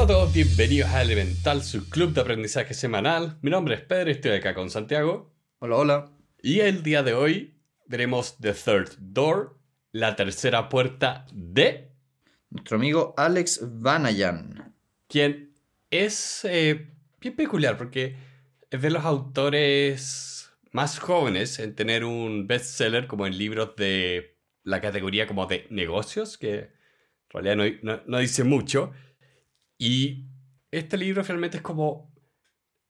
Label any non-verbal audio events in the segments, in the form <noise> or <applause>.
Hola a todos, bienvenidos a Elemental, su club de aprendizaje semanal. Mi nombre es Pedro y estoy acá con Santiago. Hola, hola. Y el día de hoy veremos The Third Door, la tercera puerta de... Nuestro amigo Alex Vanayan. Quien es eh, bien peculiar porque es de los autores más jóvenes en tener un bestseller como en libros de la categoría como de negocios, que en realidad no, no dice mucho. Y este libro finalmente es como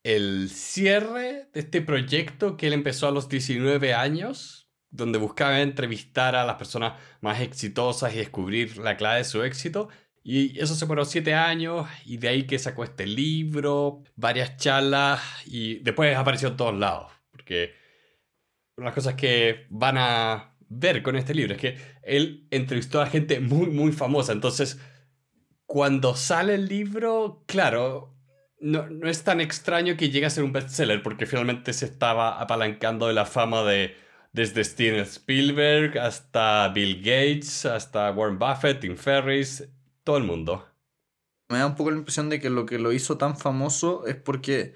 el cierre de este proyecto que él empezó a los 19 años, donde buscaba entrevistar a las personas más exitosas y descubrir la clave de su éxito. Y eso se fueron siete años y de ahí que sacó este libro, varias charlas y después apareció en todos lados. Porque una de las cosas que van a ver con este libro es que él entrevistó a gente muy, muy famosa. Entonces cuando sale el libro, claro, no, es tan extraño que llegue a ser un bestseller, porque finalmente se estaba apalancando de la fama de desde Steven Spielberg hasta Bill Gates, hasta Warren Buffett, Tim Ferriss, todo el mundo. Me da un poco la impresión de que lo que lo hizo tan famoso es porque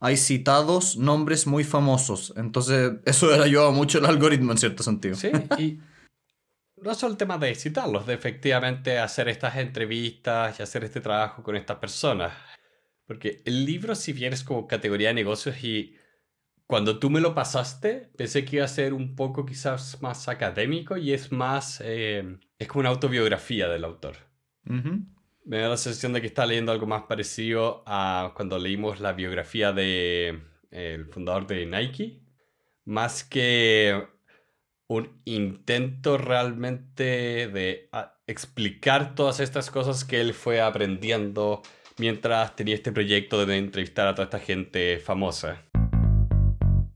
hay citados nombres muy famosos. Entonces, eso le ayudado mucho el algoritmo en cierto sentido. Sí, y no solo el tema de citarlos, de efectivamente hacer estas entrevistas y hacer este trabajo con estas personas. Porque el libro, si bien es como categoría de negocios y cuando tú me lo pasaste, pensé que iba a ser un poco quizás más académico y es más, eh, es como una autobiografía del autor. Me da la sensación de que está leyendo algo más parecido a cuando leímos la biografía de eh, el fundador de Nike, más que un intento realmente de ah, explicar todas estas cosas que él fue aprendiendo mientras tenía este proyecto de entrevistar a toda esta gente famosa.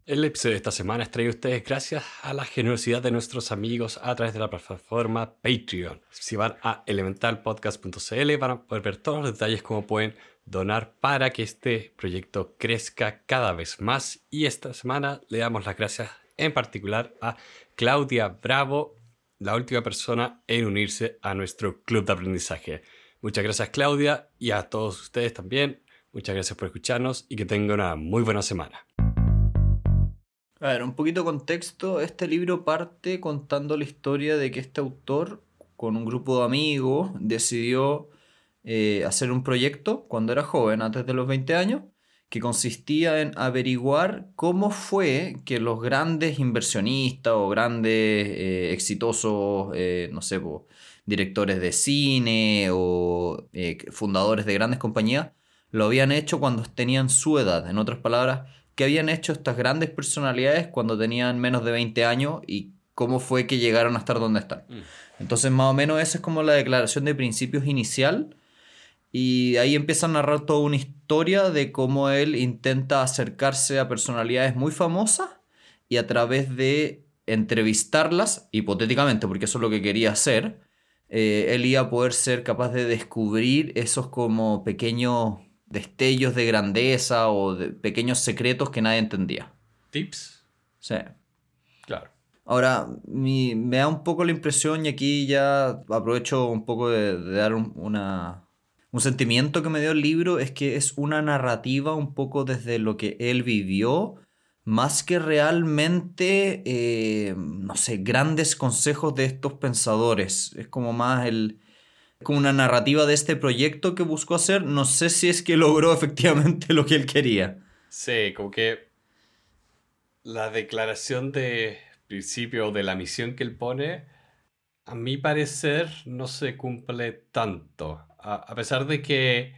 El episodio de esta semana es traído a ustedes gracias a la generosidad de nuestros amigos a través de la plataforma Patreon. Si van a elementalpodcast.cl van a poder ver todos los detalles cómo pueden donar para que este proyecto crezca cada vez más. Y esta semana le damos las gracias en particular a Claudia Bravo, la última persona en unirse a nuestro club de aprendizaje. Muchas gracias Claudia y a todos ustedes también. Muchas gracias por escucharnos y que tengan una muy buena semana. A ver, un poquito de contexto. Este libro parte contando la historia de que este autor, con un grupo de amigos, decidió eh, hacer un proyecto cuando era joven, antes de los 20 años, que consistía en averiguar cómo fue que los grandes inversionistas o grandes eh, exitosos, eh, no sé, directores de cine o eh, fundadores de grandes compañías lo habían hecho cuando tenían su edad. En otras palabras, qué habían hecho estas grandes personalidades cuando tenían menos de 20 años y cómo fue que llegaron a estar donde están. Mm. Entonces, más o menos esa es como la declaración de principios inicial y ahí empieza a narrar toda una historia de cómo él intenta acercarse a personalidades muy famosas y a través de entrevistarlas, hipotéticamente, porque eso es lo que quería hacer, eh, él iba a poder ser capaz de descubrir esos como pequeños destellos de grandeza o de pequeños secretos que nadie entendía. ¿Tips? Sí. Claro. Ahora, me da un poco la impresión, y aquí ya aprovecho un poco de, dar una, un sentimiento que me dio el libro es que es una narrativa un poco desde lo que él vivió, más que realmente, eh, no sé, grandes consejos de estos pensadores. Es como más el, como una narrativa de este proyecto que buscó hacer. No sé si es que <laughs> logró efectivamente lo que él quería. Sí, como que la declaración de principio de la misión que él pone, a mi parecer, no se cumple tanto a, pesar de que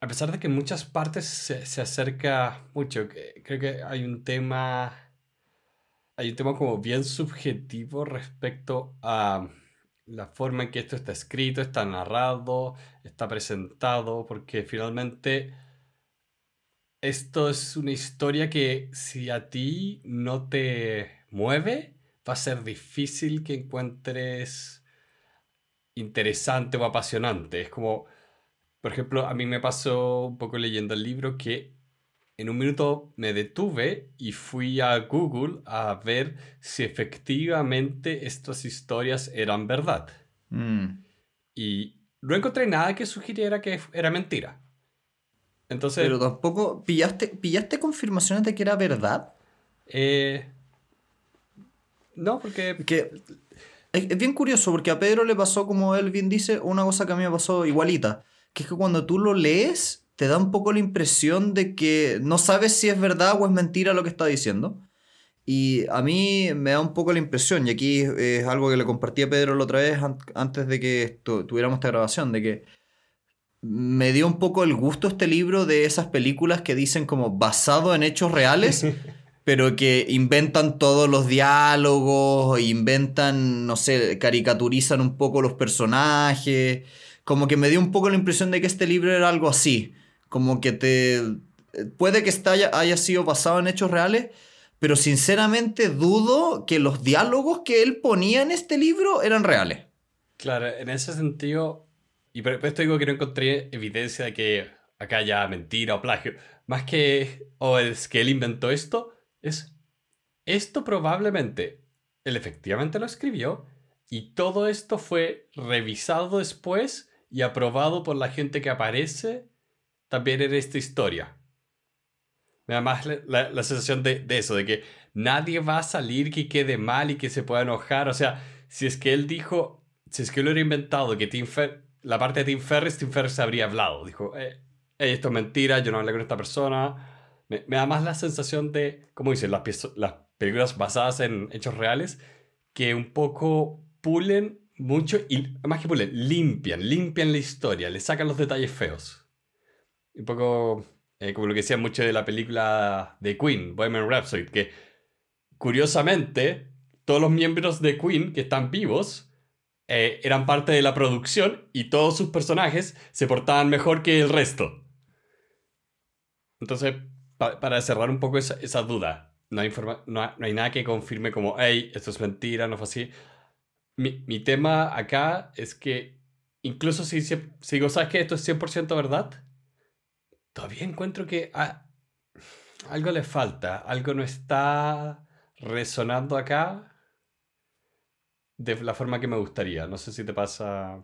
a pesar de que en muchas partes se, acerca mucho, creo que hay un tema, hay un tema como bien subjetivo respecto a la forma en que esto está escrito, está narrado, está presentado, porque finalmente esto es una historia que si a ti no te mueve, va a ser difícil que encuentres interesante o apasionante. Es como, por ejemplo, a mí me pasó un poco leyendo el libro que en un minuto me detuve y fui a Google a ver si efectivamente estas historias eran verdad. Mm. Y no encontré nada que sugiriera que era mentira. Entonces. Pero tampoco. ¿Pillaste, ¿pillaste confirmaciones de que era verdad? Eh, no, porque. Que, es, bien curioso, porque a Pedro le pasó, como él bien dice, una cosa que a mí me pasó igualita. Que es que cuando tú lo lees, te da un poco la impresión de que no sabes si es verdad o es mentira lo que está diciendo. Y a mí me da un poco la impresión, y aquí es algo que le compartí a Pedro la otra vez antes de que tuviéramos esta grabación, de que me dio un poco el gusto este libro de esas películas que dicen como basado en hechos reales, <laughs> pero que inventan todos los diálogos, inventan, no sé, caricaturizan un poco los personajes. Como que me dio un poco la impresión de que este libro era algo así. Como que te... Puede que haya, haya sido basado en hechos reales, pero sinceramente dudo que los diálogos que él ponía en este libro eran reales. Claro, en ese sentido, y por esto digo que no encontré evidencia de que acá haya mentira o plagio, más que, o es que él inventó esto, es, esto probablemente él efectivamente lo escribió y todo esto fue revisado después y aprobado por la gente que aparece también en esta historia. Me da más la, sensación de, eso, de que nadie va a salir que quede mal y que se pueda enojar. O sea, si es que él dijo, si es que lo hubiera inventado, que Tim la parte de Tim Ferriss, Tim Ferriss habría hablado. Dijo, eh, esto es mentira, yo no hablé con esta persona me, da más la sensación de, como dicen, las, las películas basadas en hechos reales, que un poco pulen mucho, y más que pulen, limpian, limpian la historia, le sacan los detalles feos. Un poco eh, como lo que decía mucho de la película de Queen, Bohemian Rhapsody, que curiosamente todos los miembros de Queen que están vivos eh, eran parte de la producción y todos sus personajes se portaban mejor que el resto. Entonces, para cerrar un poco esa, esa duda, no hay, no, hay, nada que confirme como, hey, esto es mentira, no fue así. Mi, mi tema acá es que incluso si, si, digo, ¿sabes que esto es 100% verdad? Todavía encuentro que ah, algo le falta, algo no está resonando acá de la forma que me gustaría. No sé si te pasa...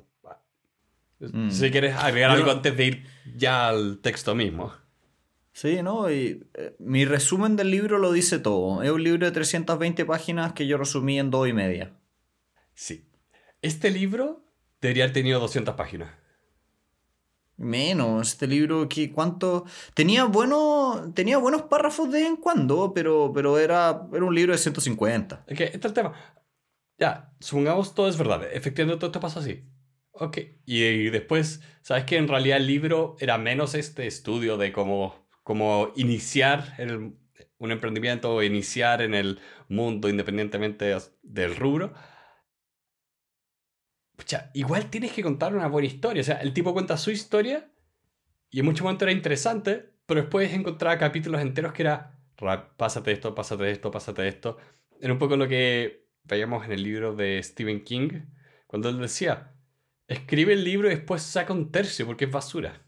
Mm. Si quieres agregar algo antes de ir ya al texto mismo. Sí, ¿no? Y eh, mi resumen del libro lo dice todo. Es un libro de 320 páginas que yo resumí en dos y media. Sí. Este libro debería haber tenido 200 páginas. Menos, este libro, ¿qué, ¿cuánto? Tenía, bueno, tenía buenos párrafos de vez en cuando, pero, pero era, era un libro de 150. Es que este es el tema. Ya, supongamos todo es verdad. Efectivamente todo esto pasa así. Ok. Y, y después, ¿sabes que en realidad el libro era menos este estudio de cómo como iniciar un emprendimiento o iniciar en el mundo independientemente del rubro, igual tienes que contar una buena historia. O sea, el tipo cuenta su historia y en muchos momentos era interesante, pero después encontraba capítulos enteros que era, pásate esto, pásate esto, pásate esto. Era un poco lo que veíamos en el libro de Stephen King, cuando él decía, escribe el libro y después saca un tercio porque es basura.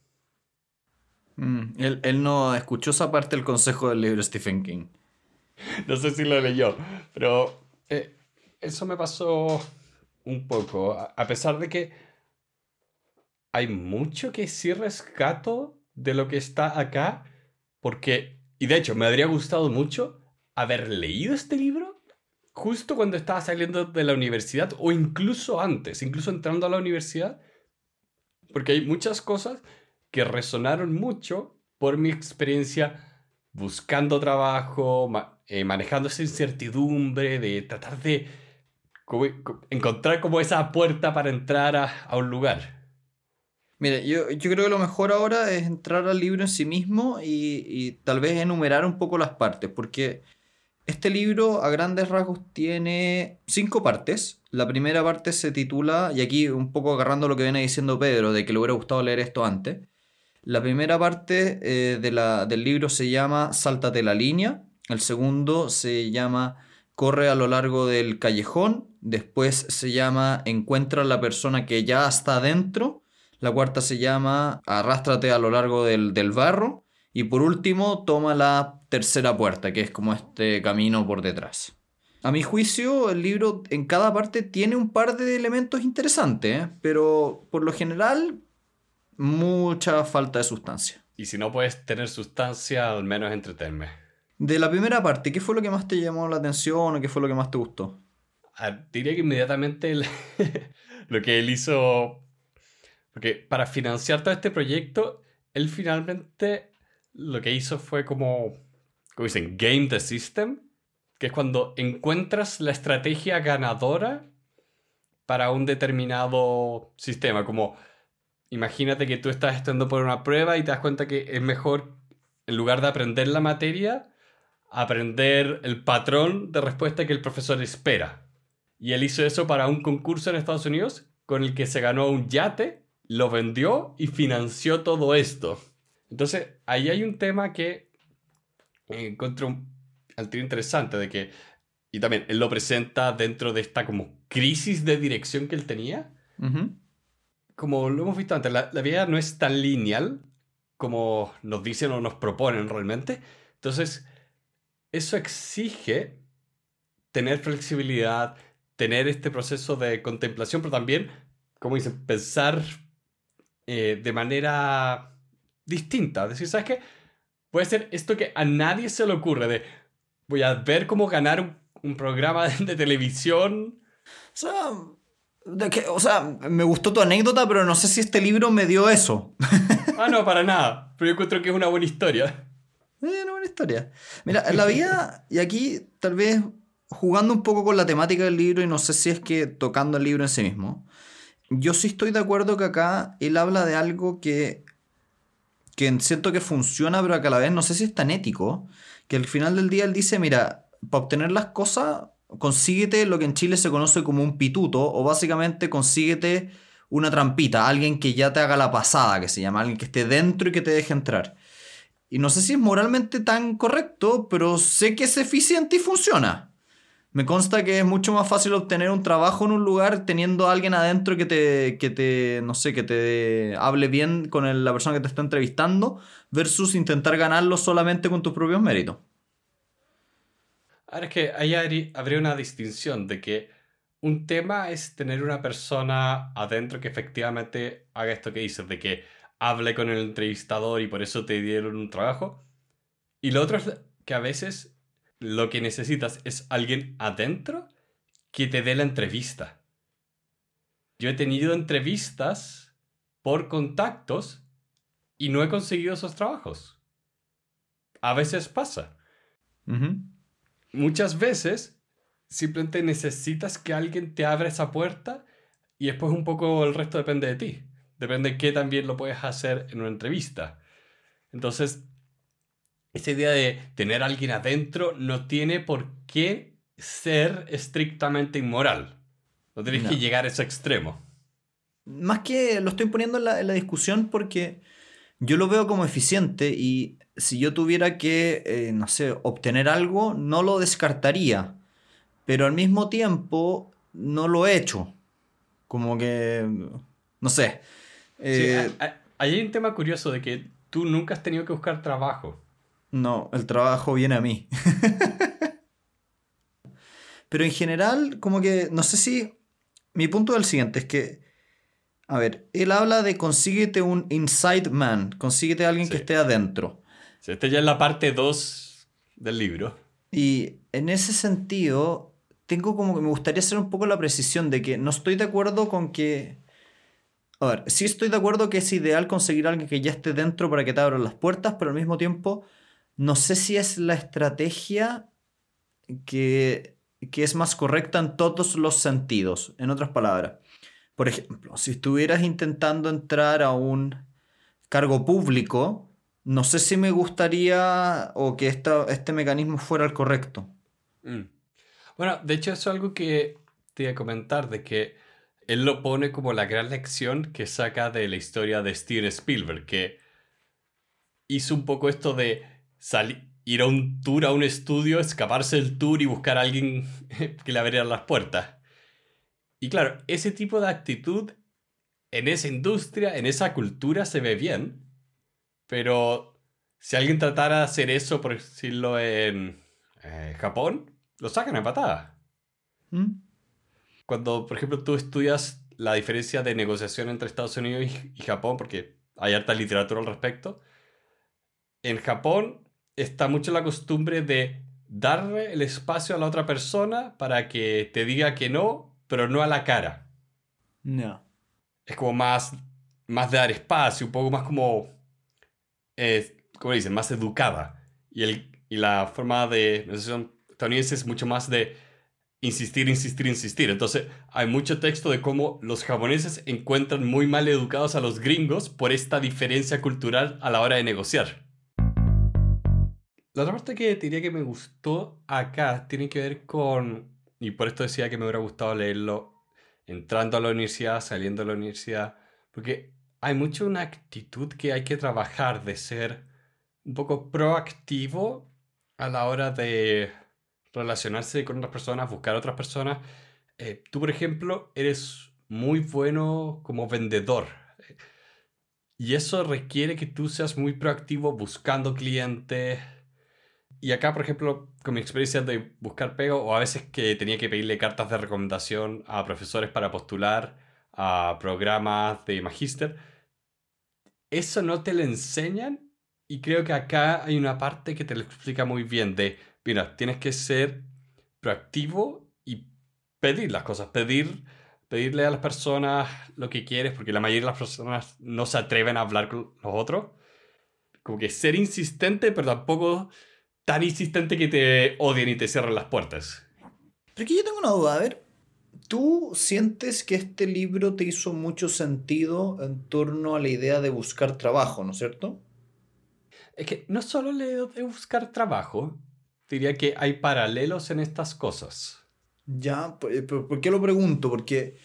Mm, él, no escuchó esa parte del consejo del libro Stephen King. No sé si lo leyó, pero eh, eso me pasó un poco. A pesar de que hay mucho que sí rescato de lo que está acá, porque, y de hecho, me habría gustado mucho haber leído este libro justo cuando estaba saliendo de la universidad o incluso antes, incluso entrando a la universidad, porque hay muchas cosas que resonaron mucho por mi experiencia buscando trabajo, eh, manejando esa incertidumbre, de tratar de encontrar como esa puerta para entrar a, un lugar. Mire, yo, yo, creo que lo mejor ahora es entrar al libro en sí mismo y, y, tal vez enumerar un poco las partes, porque este libro a grandes rasgos tiene cinco partes. La primera parte se titula, y aquí un poco agarrando lo que viene diciendo Pedro, de que le hubiera gustado leer esto antes, la primera parte eh, del libro se llama Sáltate la línea, el segundo se llama Corre a lo largo del callejón, después se llama Encuentra a la persona que ya está adentro, la cuarta se llama Arrástrate a lo largo del, del barro y por último toma la tercera puerta, que es como este camino por detrás. A mi juicio, el libro en cada parte tiene un par de elementos interesantes, ¿eh? pero por lo general, mucha falta de sustancia. Y si no puedes tener sustancia, al menos entretenme. De la primera parte, ¿qué fue lo que más te llamó la atención o qué fue lo que más te gustó? diría que inmediatamente <laughs> lo que él hizo, porque para financiar todo este proyecto, él finalmente lo que hizo fue como, como dicen, game the system, que es cuando encuentras la estrategia ganadora para un determinado sistema, como imagínate que tú estás estudiando por una prueba y te das cuenta que es mejor, en lugar de aprender la materia, aprender el patrón de respuesta que el profesor espera. Y él hizo eso para un concurso en Estados Unidos con el que se ganó un yate, lo vendió y financió todo esto. Entonces, ahí hay un tema que encuentro al interesante de que, y también él lo presenta dentro de esta como crisis de dirección que él tenía. Como lo hemos visto antes, la, la vida no es tan lineal como nos dicen o nos proponen realmente. Entonces, eso exige tener flexibilidad, tener este proceso de contemplación, pero también, como dicen, pensar eh, de manera distinta. Decir, ¿sabes qué? Puede ser esto que a nadie se le ocurre de voy a ver cómo ganar un, programa <laughs> de, televisión. O sea, de que, o sea, me gustó tu anécdota, pero no sé si este libro me dio eso. <laughs> ah, no, para nada. Pero yo encuentro que es una buena historia. Eh, una buena historia. Mira, en la vida, y aquí tal vez jugando un poco con la temática del libro y no sé si es que tocando el libro en sí mismo, yo sí estoy de acuerdo que acá él habla de algo que, que siento que funciona, pero que a la vez no sé si es tan ético, que al final del día él dice, mira, para obtener las cosas, consíguete lo que en Chile se conoce como un pituto, o básicamente consíguete una trampita, alguien que ya te haga la pasada, que se llama, alguien que esté dentro y que te deje entrar. Y no sé si es moralmente tan correcto, pero sé que es eficiente y funciona. Me consta que es mucho más fácil obtener un trabajo en un lugar teniendo a alguien adentro que te, que te, no sé, que te hable bien con la persona que te está entrevistando versus intentar ganarlo solamente con tus propios méritos. Ahora es que ahí habría una distinción de que un tema es tener una persona adentro que efectivamente haga esto que dices, de que hable con el entrevistador y por eso te dieron un trabajo. Y lo otro es que a veces lo que necesitas es alguien adentro que te dé la entrevista. Yo he tenido entrevistas por contactos y no he conseguido esos trabajos. A veces pasa. Muchas veces simplemente necesitas que alguien te abra esa puerta y después un poco el resto depende de ti. Depende de qué también lo puedes hacer en una entrevista. Entonces, esa idea de tener a alguien adentro no tiene por qué ser estrictamente inmoral. No tienes que llegar a ese extremo. Más que lo estoy poniendo en la, discusión porque yo lo veo como eficiente y si yo tuviera que, eh, no sé, obtener algo, no lo descartaría. Pero al mismo tiempo, no lo he hecho. Como que, no sé. Eh, hay un tema curioso de que tú nunca has tenido que buscar trabajo. No, el trabajo viene a mí. <laughs> Pero en general, como que, no sé si... Mi punto es el siguiente, es que, a ver, él habla de consíguete un inside man, consíguete a alguien que esté adentro. Sí, este ya es la parte 2 del libro. Y en ese sentido, tengo como que me gustaría hacer un poco la precisión de que no estoy de acuerdo con que... A ver, sí estoy de acuerdo que es ideal conseguir a alguien que ya esté dentro para que te abran las puertas, pero al mismo tiempo no sé si es la estrategia que, es más correcta en todos los sentidos. En otras palabras, por ejemplo, si estuvieras intentando entrar a un cargo público, no sé si me gustaría o que este mecanismo fuera el correcto. Mm. Bueno, de hecho eso es algo que te iba a comentar, de que él lo pone como la gran lección que saca de la historia de Steven Spielberg, que hizo un poco esto de ir a un tour a un estudio, escaparse del tour y buscar a alguien <laughs> que le abriera las puertas. Y claro, ese tipo de actitud en esa industria, en esa cultura se ve bien, pero si alguien tratara de hacer eso, por decirlo en eh, Japón, lo sacan a patada. ¿Mm? Cuando, por ejemplo, tú estudias la diferencia de negociación entre Estados Unidos y, y Japón, porque hay harta literatura al respecto, en Japón está mucho la costumbre de darle el espacio a la otra persona para que te diga que no, pero no a la cara. No. Es como más, más de dar espacio, un poco más como, eh, ¿cómo dicen? Más educada. Y, el, y la forma de negociación estadounidense es mucho más de insistir, insistir, insistir. Entonces hay mucho texto de cómo los japoneses encuentran muy mal educados a los gringos por esta diferencia cultural a la hora de negociar. La otra parte que diría que me gustó acá tiene que ver con, y por esto decía que me hubiera gustado leerlo entrando a la universidad, saliendo de la universidad, porque hay mucho una actitud que hay que trabajar de ser un poco proactivo a la hora de relacionarse con otras personas, buscar otras personas. Eh, tú, por ejemplo, eres muy bueno como vendedor. Y eso requiere que tú seas muy proactivo buscando clientes, y acá, por ejemplo, con mi experiencia de buscar pego, o a veces que tenía que pedirle cartas de recomendación a profesores para postular a programas de magíster, eso no te lo enseñan y creo que acá hay una parte que te lo explica muy bien de, mira, tienes que ser proactivo y pedir las cosas, pedir, pedirle a las personas lo que quieres, porque la mayoría de las personas no se atreven a hablar con los otros. Como que ser insistente, pero tampoco tan insistente que te odien y te cierren las puertas. Pero aquí yo tengo una duda, a ver, ¿tú sientes que este libro te hizo mucho sentido en torno a la idea de buscar trabajo, ¿no es cierto? Es que no solo la idea de buscar trabajo, diría que hay paralelos en estas cosas. Ya, ¿por, por qué lo pregunto? Porque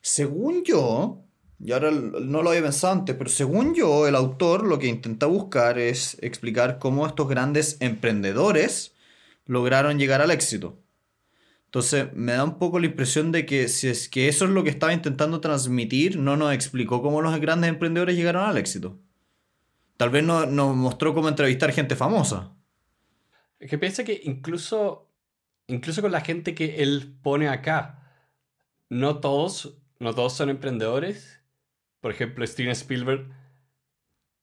según yo, y ahora no lo había pensado antes, pero según yo, el autor lo que intenta buscar es explicar cómo estos grandes emprendedores lograron llegar al éxito. Entonces, me da un poco la impresión de que si es que eso es lo que estaba intentando transmitir, no nos explicó cómo los grandes emprendedores llegaron al éxito. Tal vez no, nos mostró cómo entrevistar gente famosa. Es que piensa que incluso, incluso con la gente que él pone acá, no todos, no todos son emprendedores por ejemplo, Steven Spielberg,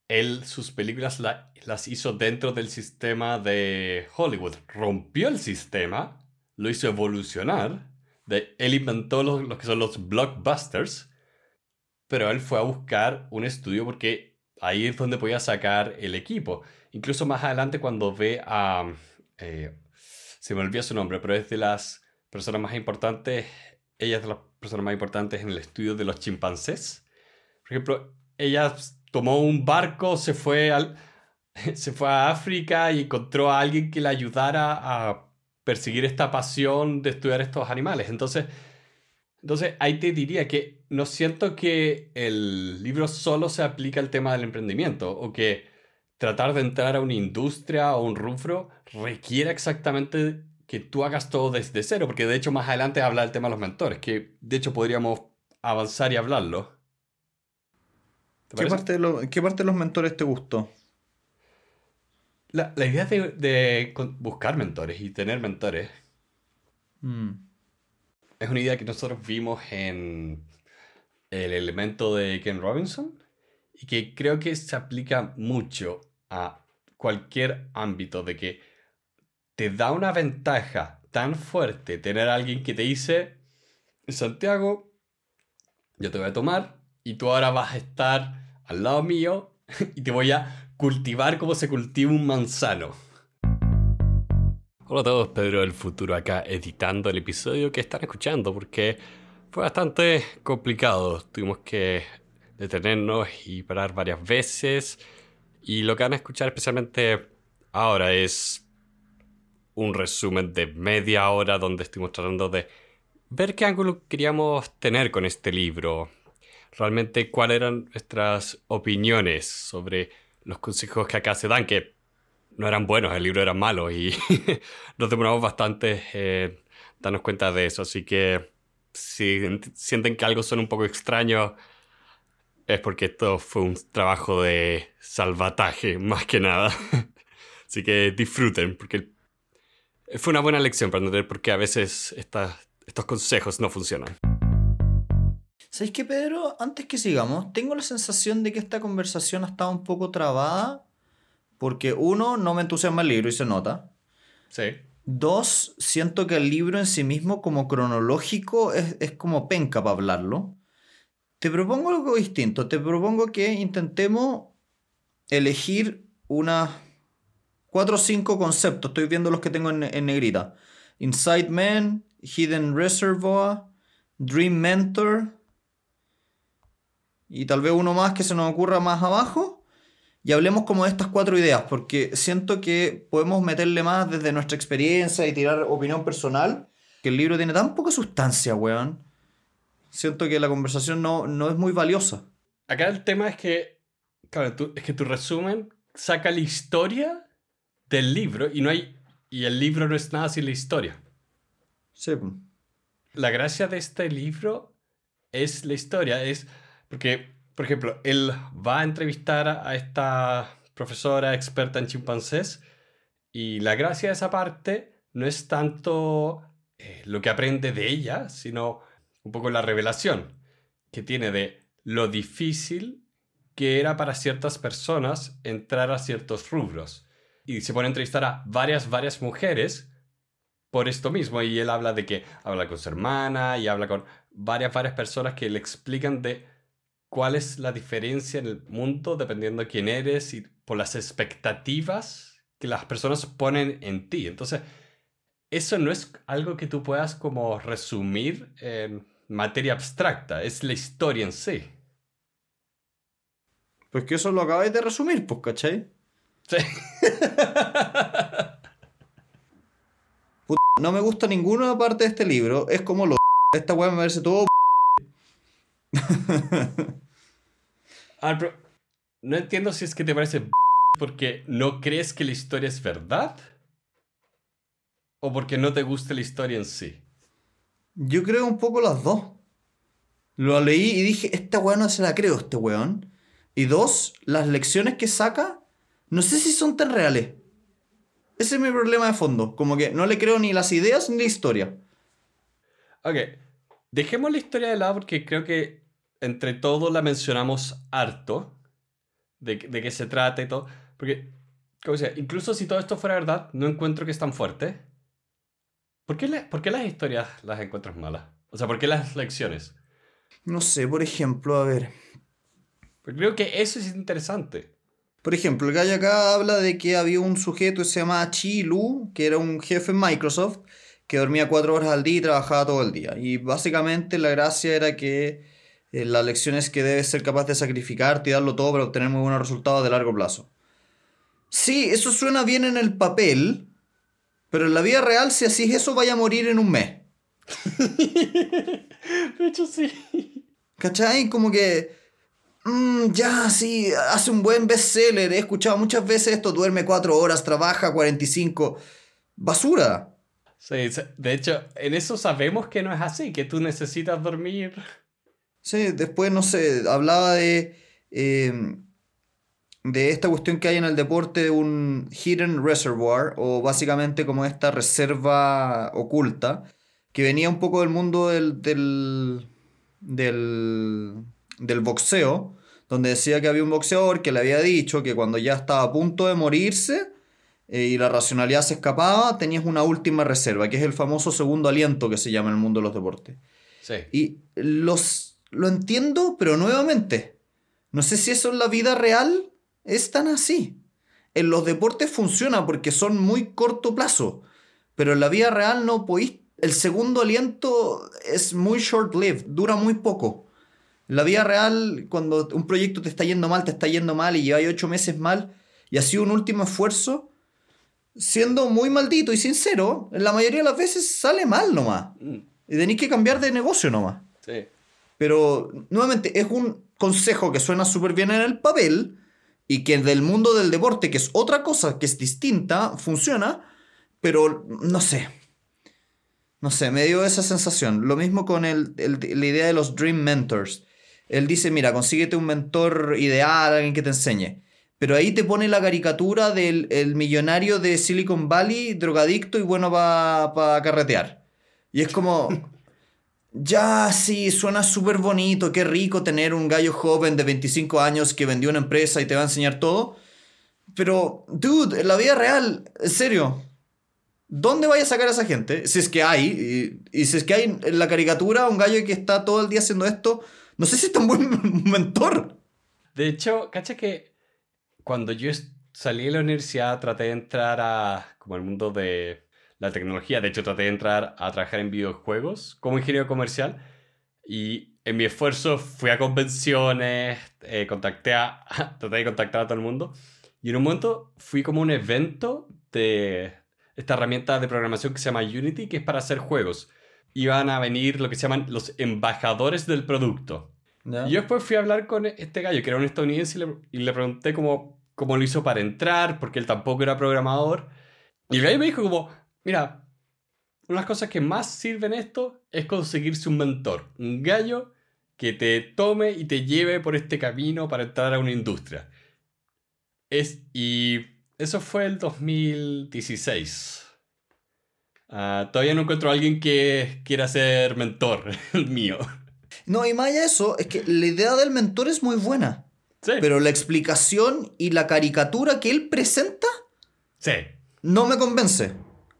él sus películas las hizo dentro del sistema de Hollywood. Rompió el sistema, lo hizo evolucionar. De, él inventó lo, lo que son los blockbusters, pero él fue a buscar un estudio porque ahí es donde podía sacar el equipo. Incluso más adelante cuando ve a... Eh, se me olvidó su nombre, pero es de las personas más importantes, ella es de las personas más importantes en el estudio de los chimpancés. Por ejemplo, ella tomó un barco, se fue, <laughs> se fue a África y encontró a alguien que le ayudara a perseguir esta pasión de estudiar estos animales. Entonces, entonces ahí te diría que no siento que el libro solo se aplica al tema del emprendimiento o que tratar de entrar a una industria o un rufro requiere exactamente que tú hagas todo desde cero, porque de hecho más adelante habla del tema de los mentores, que de hecho podríamos avanzar y hablarlo. ¿Qué parte, de ¿Qué parte de los mentores te gustó? La, idea de, buscar mentores y tener mentores mm. es una idea que nosotros vimos en el elemento de Ken Robinson y que creo que se aplica mucho a cualquier ámbito de que te da una ventaja tan fuerte tener a alguien que te dice, Santiago, yo te voy a tomar y tú ahora vas a estar al lado mío <laughs> y te voy a cultivar como se cultiva un manzano. Hola a todos, Pedro del Futuro acá editando el episodio que están escuchando porque fue bastante complicado. Tuvimos que detenernos y parar varias veces. Y lo que van a escuchar especialmente ahora es un resumen de media hora donde estuvimos tratando de ver qué ángulo queríamos tener con este libro realmente cuáles eran nuestras opiniones sobre los consejos que acá se dan, que no eran buenos, el libro era malo y <laughs> nos demoramos bastante en darnos cuenta de eso. Así que si sienten que algo suena un poco extraño, es porque esto fue un trabajo de salvataje <laughs> más que nada. <laughs> Así que disfruten, porque fue una buena lección para entender por qué a veces estos consejos no funcionan. ¿Sabéis qué, Pedro? Antes que sigamos, tengo la sensación de que esta conversación ha estado un poco trabada porque uno, no me entusiasma el libro y se nota. Sí. Dos, siento que el libro en sí mismo como cronológico es, es como penca para hablarlo. Te propongo algo distinto. Te propongo que intentemos elegir unas cuatro o cinco conceptos. Estoy viendo los que tengo en, en negrita. Inside Man, Hidden Reservoir, Dream Mentor y tal vez uno más que se nos ocurra más abajo y hablemos como de estas cuatro ideas porque siento que podemos meterle más desde nuestra experiencia y tirar opinión personal que el libro tiene tan poca sustancia, weón. Siento que la conversación no, no es muy valiosa. Acá el tema es que, claro, tú- es que tu resumen saca la historia del libro y no hay y el libro no es nada sin la historia. Sí. La gracia de este libro es la historia, es porque, por ejemplo, él va a entrevistar a esta profesora experta en chimpancés y la gracia de esa parte no es tanto eh, lo que aprende de ella, sino un poco la revelación que tiene de lo difícil que era para ciertas personas entrar a ciertos rubros. Y se pone a entrevistar a varias, varias mujeres por esto mismo. Y él habla de que habla con su hermana y habla con varias, varias personas que le explican de cuál es la diferencia en el mundo dependiendo de quién eres y por las expectativas que las personas ponen en ti. Entonces, eso no es algo que tú puedas como resumir en materia abstracta, es la historia en sí. Pues que eso lo acabáis de resumir, pues, ¿cachai? Sí. <laughs> No me gusta ninguna parte de este libro. Es como lo... Esta weá me parece todo... <laughs> Ah, pero no entiendo si es que te parece porque no crees que la historia es verdad o porque no te gusta la historia en sí. Yo creo un poco las dos. Lo leí y dije, esta weá no se la creo, este weón. Y dos, las lecciones que saca, no sé si son tan reales. Ese es mi problema de fondo. Como que no le creo ni las ideas ni la historia. Ok, dejemos la historia de lado porque creo que entre todos la mencionamos harto de, de qué se trata y todo. Porque, como sea, incluso si todo esto fuera verdad, no encuentro que es tan fuerte. ¿Por qué, por qué las historias las encuentras malas? O sea, ¿por qué las lecciones? No sé, por ejemplo, a ver. Porque creo que eso es interesante. Por ejemplo, el gallo acá habla de que había un sujeto que se llamaba Chi Lu, que era un jefe en Microsoft, que dormía cuatro horas al día y trabajaba todo el día. Y básicamente la gracia era que eh, la lección es que debes ser capaz de sacrificarte y darlo todo para obtener muy buenos resultados de largo plazo. Sí, eso suena bien en el papel, pero en la vida real, si así es eso, vaya a morir en un mes. <laughs> De hecho, sí. ¿Cachai? Como que. mm, ya, sí, hace un buen bestseller. He escuchado muchas veces esto: duerme cuatro horas, trabaja 45. Basura. Sí, de hecho, en eso sabemos que no es así, que tú necesitas dormir. Sí, después, no sé, hablaba de. eh, de esta cuestión que hay en el deporte de un hidden reservoir, o básicamente como esta reserva oculta, que venía un poco del mundo del, del, del, del boxeo, donde decía que había un boxeador que le había dicho que cuando ya estaba a punto de morirse eh, y la racionalidad se escapaba, tenías una última reserva, que es el famoso segundo aliento que se llama en el mundo de los deportes. Sí. Y los, lo entiendo, pero nuevamente, no sé si eso en la vida real es tan así. En los deportes funciona porque son muy corto plazo, pero en la vida real no podéis. El segundo aliento es muy short-lived, dura muy poco. En la vida real, cuando un proyecto te está yendo mal, te está yendo mal y lleváis ocho meses mal y ha sido un último esfuerzo, siendo muy maldito y sincero, en la mayoría de las veces sale mal nomás. Mm, Y tenéis que cambiar de negocio nomás. Sí. Pero nuevamente es un consejo que suena súper bien en el papel y que del mundo del deporte, que es otra cosa, que es distinta, funciona, pero no sé. No sé, me dio esa sensación. Lo mismo con el- la idea de los Dream Mentors. Él dice, mira, consíguete un mentor ideal, alguien que te enseñe. Pero ahí te pone la caricatura del el millonario de Silicon Valley, drogadicto y bueno para carretear. Y es como, <laughs> ya, sí, suena súper bonito, qué rico tener un gallo joven de 25 años que vendió una empresa y te va a enseñar todo. Pero, dude, en la vida real, en serio, ¿dónde vaya a sacar a esa gente? Si es que hay, y, si es que hay en la caricatura un gallo que está todo el día haciendo esto, no sé si es tan buen <laughs> mentor. De hecho, cacha que cuando yo salí de la universidad traté de entrar a como el mundo de la tecnología. De hecho, traté de entrar a trabajar en videojuegos como ingeniero comercial. Y en mi esfuerzo fui a convenciones, eh, contacté a, <laughs> traté de contactar a todo el mundo. Y en un momento fui como a un evento de esta herramienta de programación que se llama Unity, que es para hacer juegos. Iban a venir lo que se llaman los embajadores del producto. Y yo después fui a hablar con este gallo, que era un estadounidense, y le, y le pregunté cómo, cómo lo hizo para entrar, porque él tampoco era programador. Y el gallo me dijo como, Mira, una de las cosas que más sirve en esto es conseguirse un mentor, un gallo que te tome y te lleve por este camino para entrar a una industria. Es, y eso fue el 2016. Ah, todavía no encuentro a alguien que quiera ser mentor <laughs> mío. No, y más allá de eso, es que la idea del mentor es muy buena. Sí. Pero la explicación y la caricatura que él presenta. Sí. No me convence.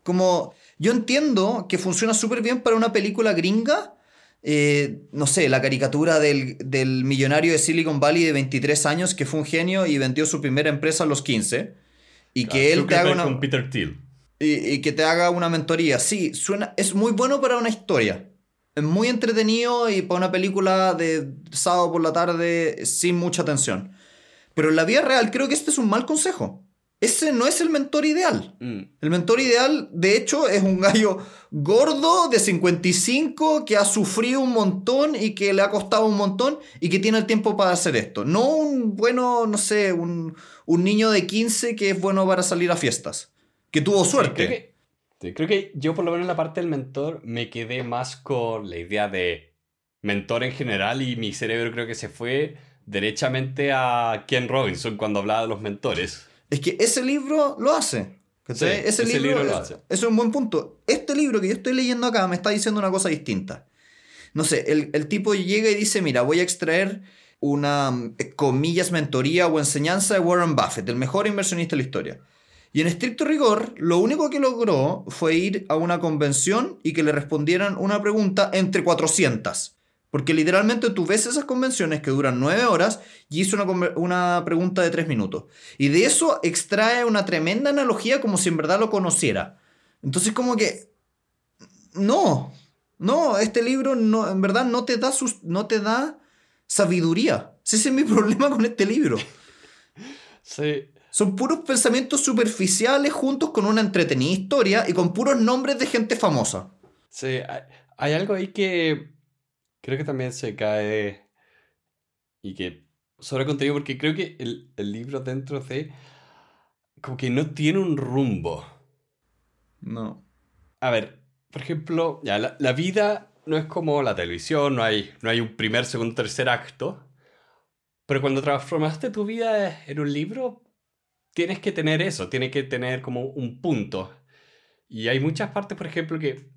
Como yo entiendo que funciona súper bien para una película gringa. Eh, no sé, la caricatura del, millonario de Silicon Valley de 23 años que fue un genio y vendió su primera empresa a los 15. Y que él te haga una... Peter Thiel. Y, que te haga una mentoría. Sí, suena, es muy bueno para una historia. Es muy entretenido y para una película de sábado por la tarde sin mucha tensión. Pero en la vida real creo que este es un mal consejo ese no es el mentor ideal. Mm. El mentor ideal, de hecho, es un gallo gordo de 55 que ha sufrido un montón y que le ha costado un montón y que tiene el tiempo para hacer esto. No un bueno, no sé, un, niño de 15 que es bueno para salir a fiestas. Que tuvo suerte. creo, que, yo por lo menos en la parte del mentor me quedé más con la idea de mentor en general y mi cerebro creo que se fue derechamente a Ken Robinson cuando hablaba de los mentores. Es que ese libro lo hace. ese, libro, lo hace. Eso es un buen punto. Este libro que yo estoy leyendo acá me está diciendo una cosa distinta. No sé, el, tipo llega y dice, mira, voy a extraer una, eh, comillas, mentoría o enseñanza de Warren Buffett, el mejor inversionista de la historia. Y en estricto rigor, lo único que logró fue ir a una convención y que le respondieran una pregunta entre 400. Porque literalmente tú ves esas convenciones que duran nueve horas y hizo una, pregunta de tres minutos. Y de eso extrae una tremenda analogía como si en verdad lo conociera. Entonces como que... No, no, este libro no, en verdad no te da, sus, no te da sabiduría. Ese es mi <laughs> problema con este libro. Sí. Son puros pensamientos superficiales juntos con una entretenida historia y con puros nombres de gente famosa. Sí, hay algo ahí que creo que también se cae y que sobre contenido porque creo que el, libro dentro de como que no tiene un rumbo. No. A ver, por ejemplo, ya, la, vida no es como la televisión, no hay, no hay un primer, segundo, tercer acto. Pero cuando transformaste tu vida en un libro, tienes que tener eso, tienes que tener como un punto. Y hay muchas partes, por ejemplo, que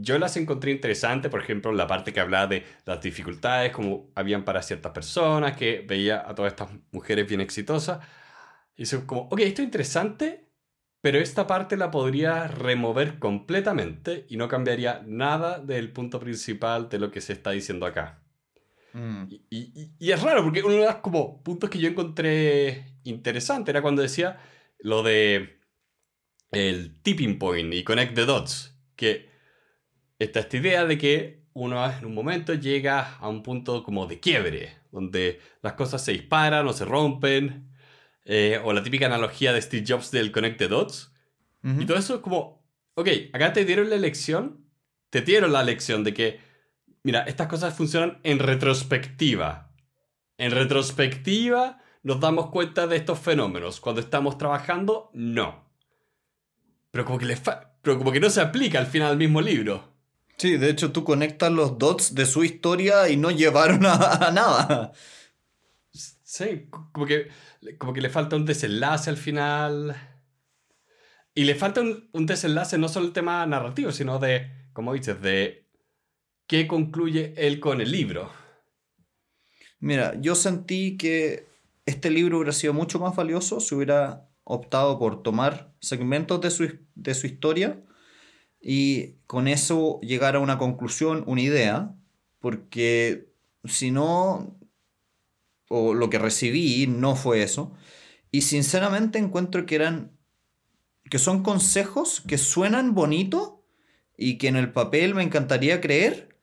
yo las encontré interesantes, por ejemplo, la parte que hablaba de las dificultades como habían para ciertas personas, que veía a todas estas mujeres bien exitosas. Y eso como, ok, esto es interesante, pero esta parte la podría remover completamente y no cambiaría nada del punto principal de lo que se está diciendo acá. Mm. Y, y, es raro, porque uno de los como puntos que yo encontré interesante era cuando decía lo de el tipping point y connect the dots, que está esta idea de que uno en un momento llega a un punto como de quiebre, donde las cosas se disparan o se rompen, eh, o la típica analogía de Steve Jobs del Connect the Dots. Y todo eso es como, ok, acá te dieron la lección, te dieron la lección de que, mira, estas cosas funcionan en retrospectiva. En retrospectiva nos damos cuenta de estos fenómenos. Cuando estamos trabajando, no. Pero como que, le pero como que no se aplica al final del mismo libro. Sí, de hecho tú conectas los dots de su historia y no llevaron a, nada. Sí, como que, como que le falta un desenlace al final. Y le falta un, desenlace no solo el tema narrativo, sino de, como dices, de ¿qué concluye él con el libro? Mira, yo sentí que este libro hubiera sido mucho más valioso si hubiera optado por tomar segmentos de su, de su historia y con eso llegar a una conclusión, una idea, porque si no, o lo que recibí no fue eso, y sinceramente encuentro que eran, que son consejos que suenan bonito y que en el papel me encantaría creer,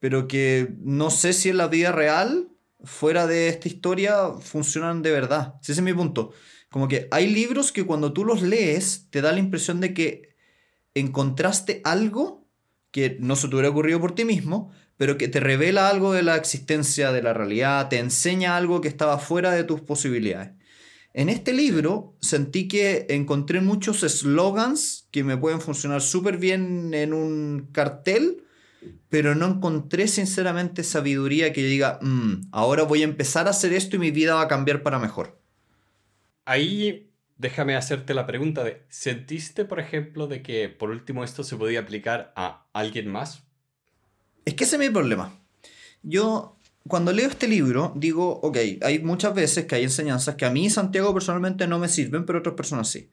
pero que no sé si en la vida real, fuera de esta historia, funcionan de verdad. Ese es mi punto. Como que hay libros que cuando tú los lees te da la impresión de que encontraste algo que no se te hubiera ocurrido por ti mismo, pero que te revela algo de la existencia de la realidad, te enseña algo que estaba fuera de tus posibilidades. En este libro sentí que encontré muchos slogans que me pueden funcionar súper bien en un cartel, pero no encontré sinceramente sabiduría que diga, mm, ahora voy a empezar a hacer esto y mi vida va a cambiar para mejor. Ahí déjame hacerte la pregunta de, ¿sentiste, por ejemplo, de que por último esto se podía aplicar a alguien más? Es que ese es mi problema. Yo, cuando leo este libro, digo, ok, hay muchas veces que hay enseñanzas que a mí, Santiago, personalmente no me sirven, pero otras personas sí.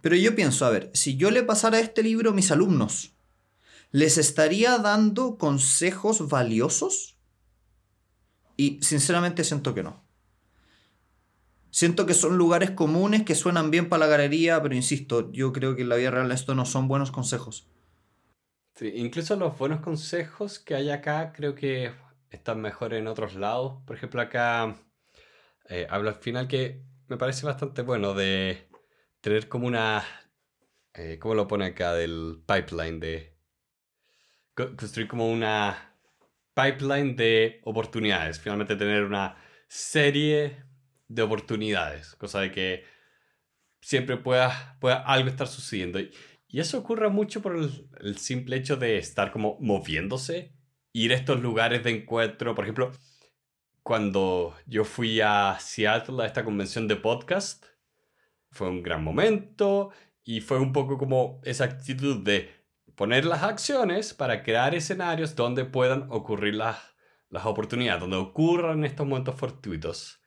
Pero yo pienso, a ver, si yo le pasara este libro a mis alumnos, ¿les estaría dando consejos valiosos? Y sinceramente siento que no. Siento que son lugares comunes que suenan bien para la galería, pero insisto, yo creo que en la vida real esto no son buenos consejos. Sí, incluso los buenos consejos que hay acá creo que están mejor en otros lados. Por ejemplo, acá eh, hablo al final que me parece bastante bueno de tener como una... Eh, ¿Cómo lo pone acá? Del pipeline de... Construir como una pipeline de oportunidades. Finalmente tener una serie de oportunidades, cosa de que siempre pueda, pueda algo estar sucediendo. Y, eso ocurre mucho por el, simple hecho de estar como moviéndose, ir a estos lugares de encuentro. Por ejemplo, cuando yo fui a Seattle a esta convención de podcast, fue un gran momento y fue un poco como esa actitud de poner las acciones para crear escenarios donde puedan ocurrir las, las oportunidades, donde ocurran estos momentos fortuitos.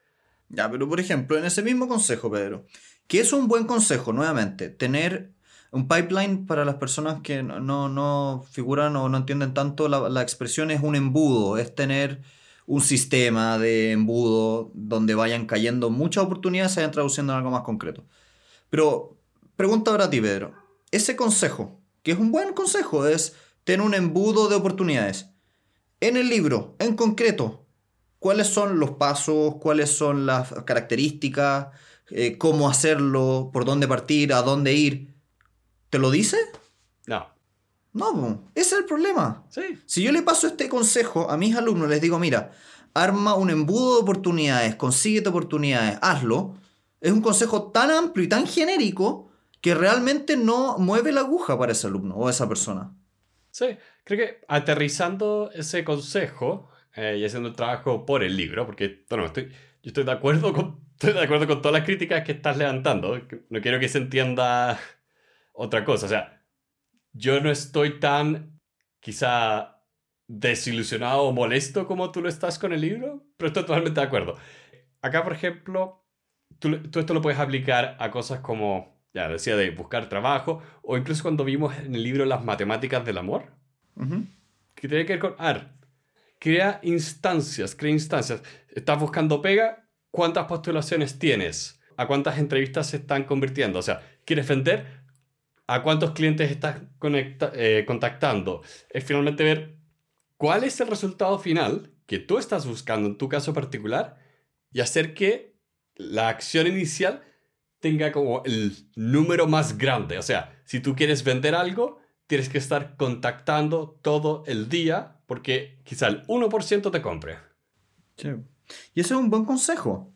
Ya, pero por ejemplo, en ese mismo consejo, Pedro, ¿qué es un buen consejo, nuevamente, tener un pipeline para las personas que no, figuran o no entienden tanto la, expresión es un embudo, es tener un sistema de embudo donde vayan cayendo muchas oportunidades y se vayan traduciendo en algo más concreto. Pero pregunta ahora a ti, Pedro. Ese consejo, que es un buen consejo, es tener un embudo de oportunidades. En el libro, en concreto, cuáles son los pasos, cuáles son las características, eh, cómo hacerlo, por dónde partir, a dónde ir. ¿Te lo dice? No. No, ese es el problema. Si yo le paso este consejo a mis alumnos, les digo, mira, arma un embudo de oportunidades, consíguete oportunidades, hazlo. Es un consejo tan amplio y tan genérico que realmente no mueve la aguja para ese alumno o esa persona. Sí, creo que aterrizando ese consejo, eh, y haciendo el trabajo por el libro, porque bueno, estoy, yo estoy de, acuerdo con, <laughs> estoy de acuerdo con todas las críticas que estás levantando. No quiero que se entienda otra cosa. O sea, yo no estoy tan quizá desilusionado o molesto como tú lo estás con el libro, pero estoy totalmente de acuerdo. Acá, por ejemplo, tú, tú esto lo puedes aplicar a cosas como, ya decía, de buscar trabajo, o incluso cuando vimos en el libro las matemáticas del amor, que tiene que ver con, crea instancias, crea instancias. Estás buscando pega, ¿cuántas postulaciones tienes? ¿A cuántas entrevistas se están convirtiendo? O sea, ¿quieres vender? ¿A cuántos clientes estás eh, contactando? Es finalmente ver cuál es el resultado final que tú estás buscando en tu caso particular y hacer que la acción inicial tenga como el número más grande. O sea, si tú quieres vender algo, tienes que estar contactando todo el día porque quizá el 1% te compre. Sí. Y ese es un buen consejo.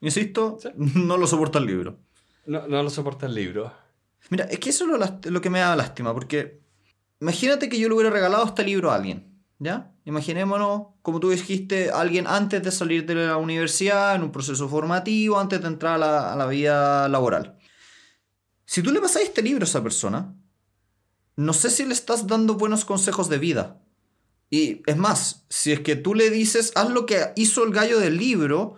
Insisto, <laughs> no lo soporta el libro. No, no, lo soporta el libro. Mira, es que eso es lo, que me da lástima, porque imagínate que yo le hubiera regalado este libro a alguien, ¿ya? Imaginémonos, como tú dijiste, alguien antes de salir de la universidad, en un proceso formativo, antes de entrar a la, a la vida laboral. Si tú le pasas este libro a esa persona, no sé si le estás dando buenos consejos de vida, Y es más, si es que tú le dices, haz lo que hizo el gallo del libro,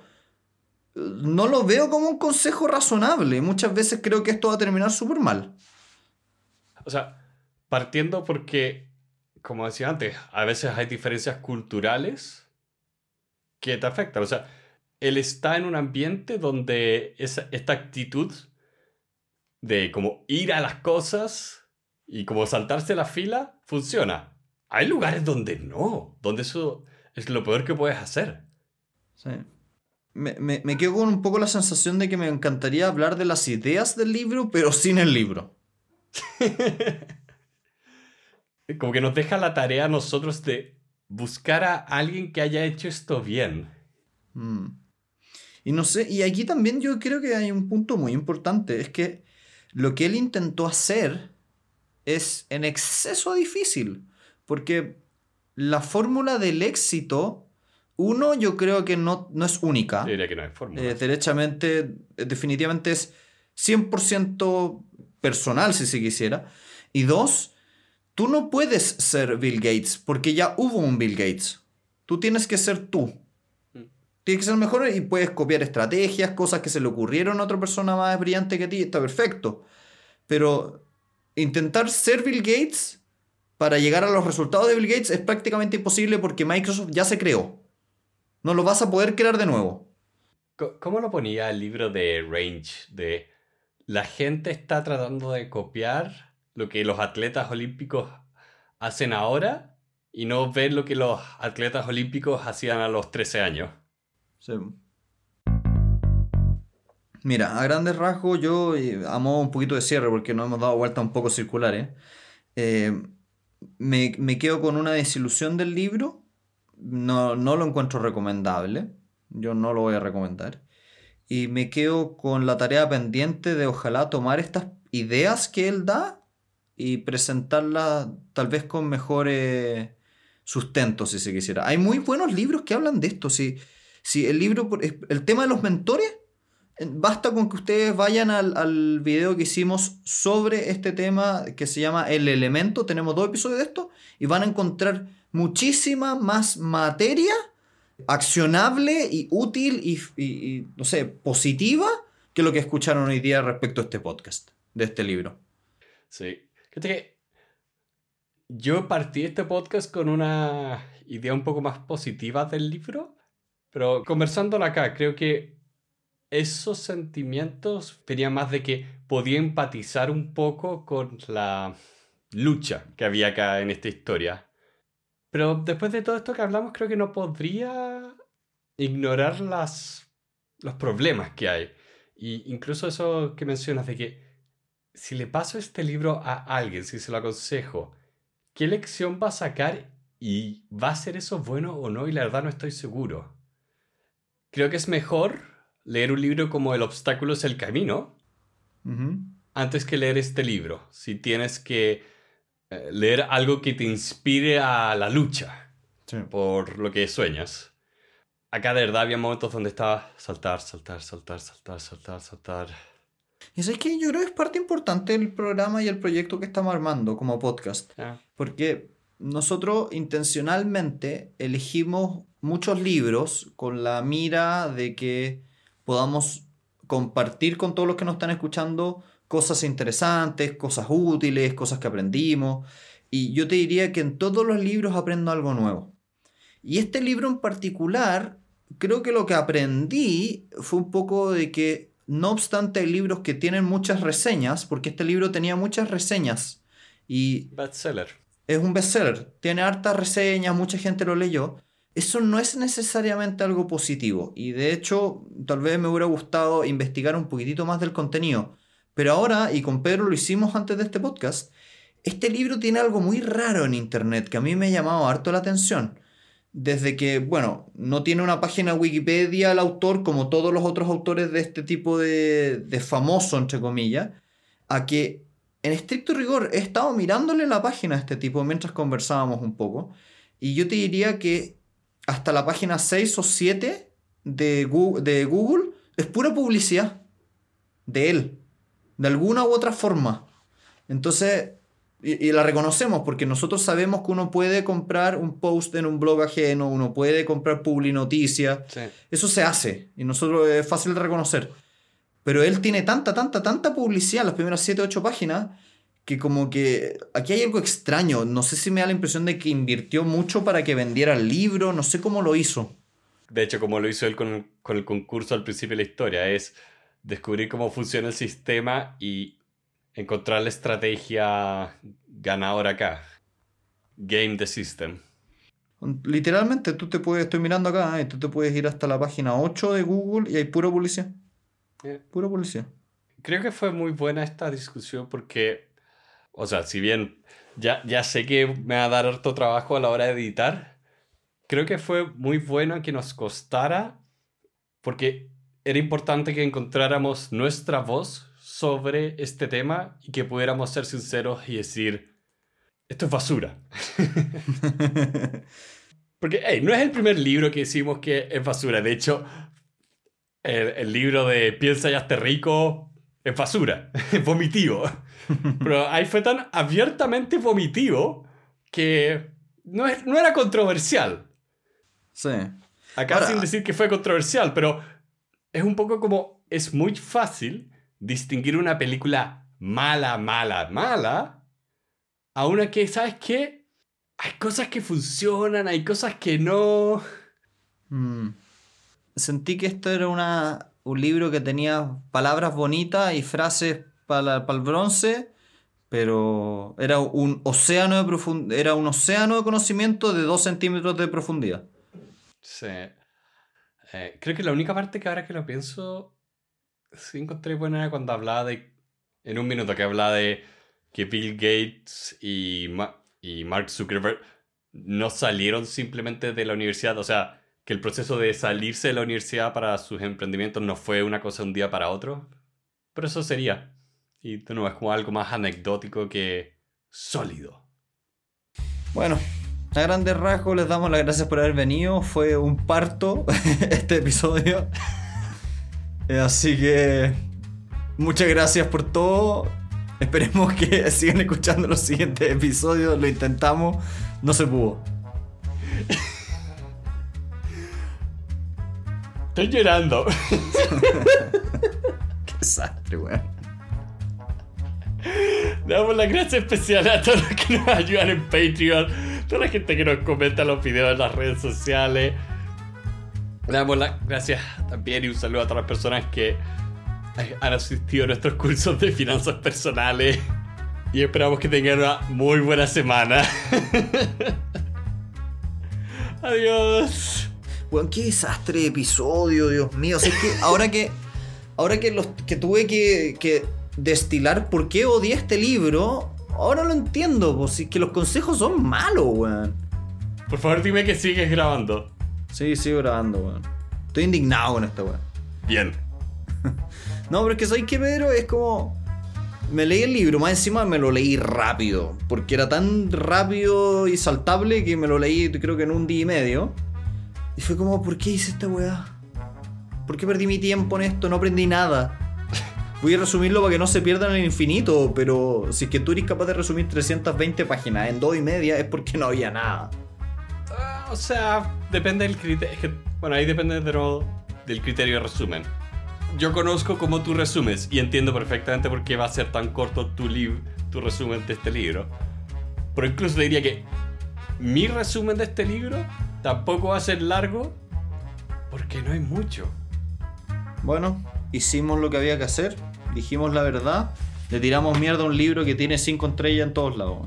no lo veo como un consejo razonable. Muchas veces creo que esto va a terminar súper mal. O sea, partiendo porque, como decía antes, a veces hay diferencias culturales que te afectan. O sea, él está en un ambiente donde esa, esta actitud de como ir a las cosas y como saltarse la fila funciona. Hay lugares donde no, donde eso es lo peor que puedes hacer. Sí. Me, me, me quedo con un poco la sensación de que me encantaría hablar de las ideas del libro, pero sin el libro. <laughs> como que nos deja la tarea a nosotros de buscar a alguien que haya hecho esto bien. Mm. Y no sé, y aquí también yo creo que hay un punto muy importante, es que lo que él intentó hacer es en exceso difícil, porque la fórmula del éxito, uno, yo creo que no, no es única. Yo diría que no hay fórmula. Eh, derechamente, eh, definitivamente es 100% personal, si se quisiera. Y dos, tú no puedes ser Bill Gates, porque ya hubo un Bill Gates. Tú tienes que ser tú. Mm. Tienes que ser mejor y puedes copiar estrategias, cosas que se le ocurrieron a otra persona más brillante que ti, está perfecto. Pero intentar ser Bill Gates para llegar a los resultados de Bill Gates es prácticamente imposible porque Microsoft ya se creó. No lo vas a poder crear de nuevo. ¿Cómo lo ponía el libro de Range? De la gente está tratando de copiar lo que los atletas olímpicos hacen ahora y no ven lo que los atletas olímpicos hacían a los 13 años. Sí. Mira, a grandes rasgos yo eh, amo un poquito de cierre porque nos hemos dado vueltas un poco circulares. Eh, me, me quedo con una desilusión del libro. No, no lo encuentro recomendable. Yo no lo voy a recomendar. Y me quedo con la tarea pendiente de ojalá tomar estas ideas que él da y presentarlas tal vez con mejor eh, sustento, si se quisiera. Hay muy buenos libros que hablan de esto. Si, si el libro, el tema de los mentores, basta con que ustedes vayan al, al video que hicimos sobre este tema que se llama El Elemento. Tenemos dos episodios de esto y van a encontrar muchísima más materia accionable y útil y, no sé, positiva que lo que escucharon hoy día respecto a este podcast, de este libro. Sí. Yo partí este podcast con una idea un poco más positiva del libro, pero conversándolo acá, creo que esos sentimientos venían más de que podía empatizar un poco con la lucha que había acá en esta historia. Pero después de todo esto que hablamos, creo que no podría ignorar las, los problemas que hay. Y incluso eso que mencionas de que si le paso este libro a alguien, si se lo aconsejo, ¿qué lección va a sacar y va a ser eso bueno o no? Y la verdad no estoy seguro. Creo que es mejor leer un libro como El obstáculo es el camino Ujú. antes que leer este libro. Si tienes que eh, leer algo que te inspire a la lucha Sí. por lo que sueñas. Acá de verdad había momentos donde estaba saltar, saltar, saltar, saltar, saltar, saltar. Y es que yo creo que es parte importante del programa y el proyecto que estamos armando como podcast. Ah, Porque nosotros intencionalmente elegimos muchos libros con la mira de que podamos compartir con todos los que nos están escuchando cosas interesantes, cosas útiles, cosas que aprendimos. Y yo te diría que en todos los libros aprendo algo nuevo. Y este libro en particular, creo que lo que aprendí fue un poco de que, no obstante, hay libros que tienen muchas reseñas, porque este libro tenía muchas reseñas. Y bestseller. es un bestseller, tiene hartas reseñas, mucha gente lo leyó. Eso no es necesariamente algo positivo. Y de hecho, tal vez me hubiera gustado investigar un poquitito más del contenido. Pero ahora, y con Pedro lo hicimos antes de este podcast, este libro tiene algo muy raro en internet que a mí me ha llamado harto la atención. Desde que, bueno, no tiene una página Wikipedia el autor como todos los otros autores de este tipo de, de famoso, entre comillas, a que en estricto rigor he estado mirándole la página a este tipo mientras conversábamos un poco y yo te diría que hasta la página 6 o 7 de Google, de Google es pura publicidad de él, de alguna u otra forma. Entonces, Y, y la reconocemos porque nosotros sabemos que uno puede comprar un post en un blog ajeno, uno puede comprar publi noticias. Sí. Eso se hace y nosotros es fácil de reconocer. Pero él tiene tanta, tanta, tanta publicidad en las primeras 7, 8 páginas que como que aquí hay algo extraño. No sé si me da la impresión de que invirtió mucho para que vendiera el libro, no sé cómo lo hizo. De hecho, como lo hizo él con, con el concurso al principio de la historia, es descubrir cómo funciona el sistema y encontrar la estrategia ganadora acá. Game the system. Literalmente, tú te puedes, estoy mirando acá, y tú te puedes ir hasta la página 8 de Google y hay pura publicidad. Eh, Pura publicidad. Creo que fue muy buena esta discusión porque, o sea, si bien ya, ya sé que me va a dar harto trabajo a la hora de editar, creo que fue muy bueno que nos costara porque era importante que encontráramos nuestra voz sobre este tema y que pudiéramos ser sinceros y decir, esto es basura. <laughs> Porque, hey, no es el primer libro que decimos que es basura. De hecho, el, el libro de Piensa y hazte rico es basura, <laughs> es vomitivo. Pero ahí fue tan abiertamente vomitivo que no, es, no era controversial. Sí. Acá Ahora- sin decir que fue controversial, pero es un poco como es muy fácil distinguir una película mala, mala, mala a una que, ¿sabes qué? Hay cosas que funcionan, hay cosas que no. Mm. Sentí que esto era una, un libro que tenía palabras bonitas y frases para el bronce, pero era un océano de profund- era un océano de conocimiento de 2 centímetros de profundidad. Sí. Eh, creo que la única parte que ahora que lo pienso, sí encontré buena era cuando hablaba de, en un minuto que hablaba de que Bill Gates y, y Mark Zuckerberg no salieron simplemente de la universidad, o sea, que el proceso de salirse de la universidad para sus emprendimientos no fue una cosa un día para otro, pero eso sería. Y de nuevo es como algo más anecdótico que sólido. Bueno, a grandes rasgos les damos las gracias por haber venido. Fue un parto <laughs> este episodio. <laughs> Eh, Así que muchas gracias por todo. Esperemos que <laughs> sigan escuchando los siguientes episodios. Lo intentamos. No se pudo. Estoy llorando. <laughs> Qué desastre, weón. Le damos las gracias especiales a todos los que nos ayudan en Patreon, toda la gente que nos comenta los videos en las redes sociales. Le damos las gracias también y un saludo a todas las personas que han asistido a nuestros cursos de finanzas personales. Y esperamos que tengan una muy buena semana. <laughs> Adiós. Weón, qué desastre de episodio, Dios mío. O sea, es que ahora que. Ahora que, los, que tuve que, que destilar por qué odié este libro, ahora lo entiendo, pues si es que los consejos son malos, weón. Por favor, dime que sigues grabando. Sí, sigo grabando, weón. Estoy indignado con esta weón. Bien. <laughs> No, pero es que soy que Pedro es como. Me leí el libro, más encima me lo leí rápido. Porque era tan rápido y saltable que me lo leí creo que en un día y medio. Y fue como, ¿por qué hice esta weá? ¿Por qué perdí mi tiempo en esto? No aprendí nada. Voy a resumirlo para que no se pierdan el infinito, pero si es que tú eres capaz de resumir 320 páginas en dos y media es porque no había nada. Ah, o sea, depende del criterio. Bueno, ahí depende de nuevo del criterio de resumen. Yo conozco cómo tú resumes y entiendo perfectamente por qué va a ser tan corto tu, tu resumen de este libro. Pero incluso diría que mi resumen de este libro tampoco va a ser largo porque no hay mucho. Bueno, hicimos lo que había que hacer, dijimos la verdad, le tiramos mierda a un libro que tiene 5 estrellas en todos lados.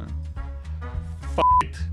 It.